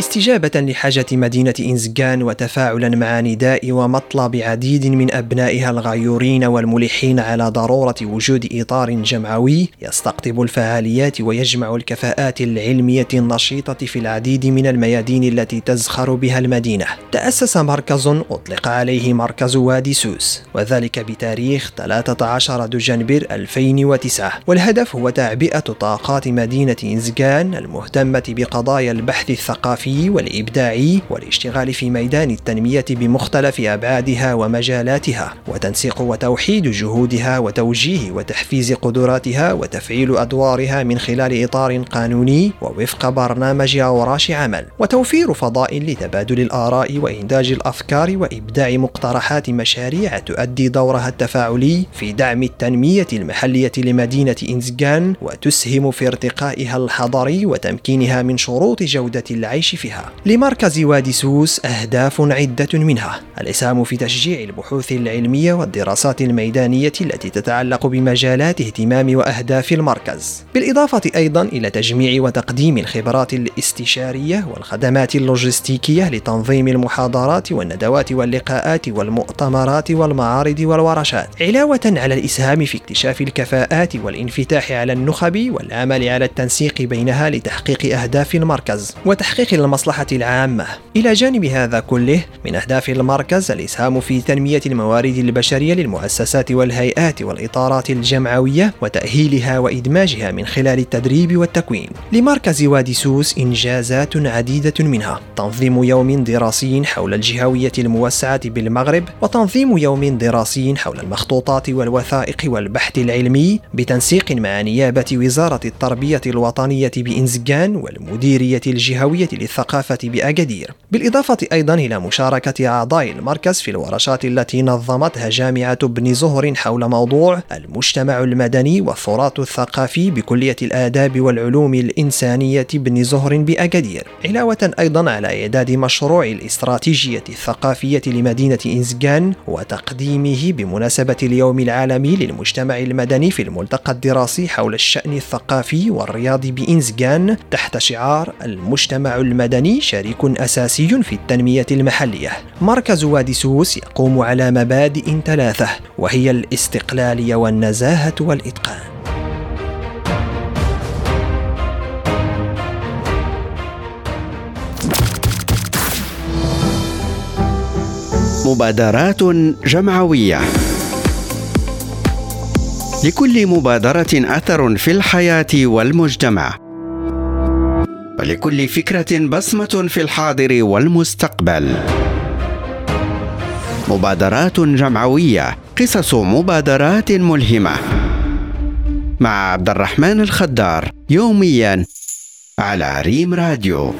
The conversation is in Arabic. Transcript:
استجابة لحاجة مدينة إنزغان وتفاعلا مع نداء ومطلب عديد من أبنائها الغيورين والملحين على ضرورة وجود إطار جمعوي يستقطب الفعاليات ويجمع الكفاءات العلمية النشيطة في العديد من الميادين التي تزخر بها المدينة. تأسس مركز أطلق عليه مركز وادي سوس وذلك بتاريخ 13 دجنبر 2009 والهدف هو تعبئة طاقات مدينة إنزغان المهتمة بقضايا البحث الثقافي والإبداعي والاشتغال في ميدان التنمية بمختلف أبعادها ومجالاتها وتنسيق وتوحيد جهودها وتوجيه وتحفيز قدراتها وتفعيل أدوارها من خلال إطار قانوني ووفق برنامج أوراش عمل وتوفير فضاء لتبادل الآراء وإنتاج الأفكار وإبداع مقترحات مشاريع تؤدي دورها التفاعلي في دعم التنمية المحلية لمدينة إنزغان وتسهم في ارتقائها الحضري وتمكينها من شروط جودة العيش فيها لمركز وادي سوس أهداف عدة منها الإسهام في تشجيع البحوث العلمية والدراسات الميدانية التي تتعلق بمجالات اهتمام وأهداف المركز. بالإضافة أيضا إلى تجميع وتقديم الخبرات الاستشارية والخدمات اللوجستيكية لتنظيم المحاضرات والندوات واللقاءات والمؤتمرات والمعارض والورشات. علاوة على الإسهام في اكتشاف الكفاءات والانفتاح على النخب والعمل على التنسيق بينها لتحقيق أهداف المركز. وتحقيق المصلحة العامة. إلى جانب هذا كله من أهداف المركز الإسهام في تنمية الموارد البشرية للمؤسسات والهيئات والإطارات الجمعوية وتأهيلها وإدماجها من خلال التدريب والتكوين. لمركز وادي سوس إنجازات عديدة منها تنظيم يوم دراسي حول الجهوية الموسعة بالمغرب وتنظيم يوم دراسي حول المخطوطات والوثائق والبحث العلمي بتنسيق مع نيابة وزارة التربية الوطنية بإنزغان والمديرية الجهوية للثقافة بأكادير بالإضافة أيضا إلى مشاركة أعضاء المركز في الورشات التي نظمتها جامعة ابن زهر حول موضوع المجتمع المدني والتراث الثقافي بكلية الآداب والعلوم الإنسانية ابن زهر بأكادير علاوة أيضا على إعداد مشروع الاستراتيجية الثقافية لمدينة إنزغان وتقديمه بمناسبة اليوم العالمي للمجتمع المدني في الملتقى الدراسي حول الشأن الثقافي والرياضي بإنزغان تحت شعار المجتمع المدني. شريك أساسي في التنمية المحلية. مركز وادي سوس يقوم على مبادئ ثلاثة وهي الاستقلالية والنزاهة والإتقان. مبادرات جمعوية. لكل مبادرة أثر في الحياة والمجتمع. ولكل فكرة بصمة في الحاضر والمستقبل. مبادرات جمعوية قصص مبادرات ملهمة. مع عبد الرحمن الخدار يوميا على ريم راديو.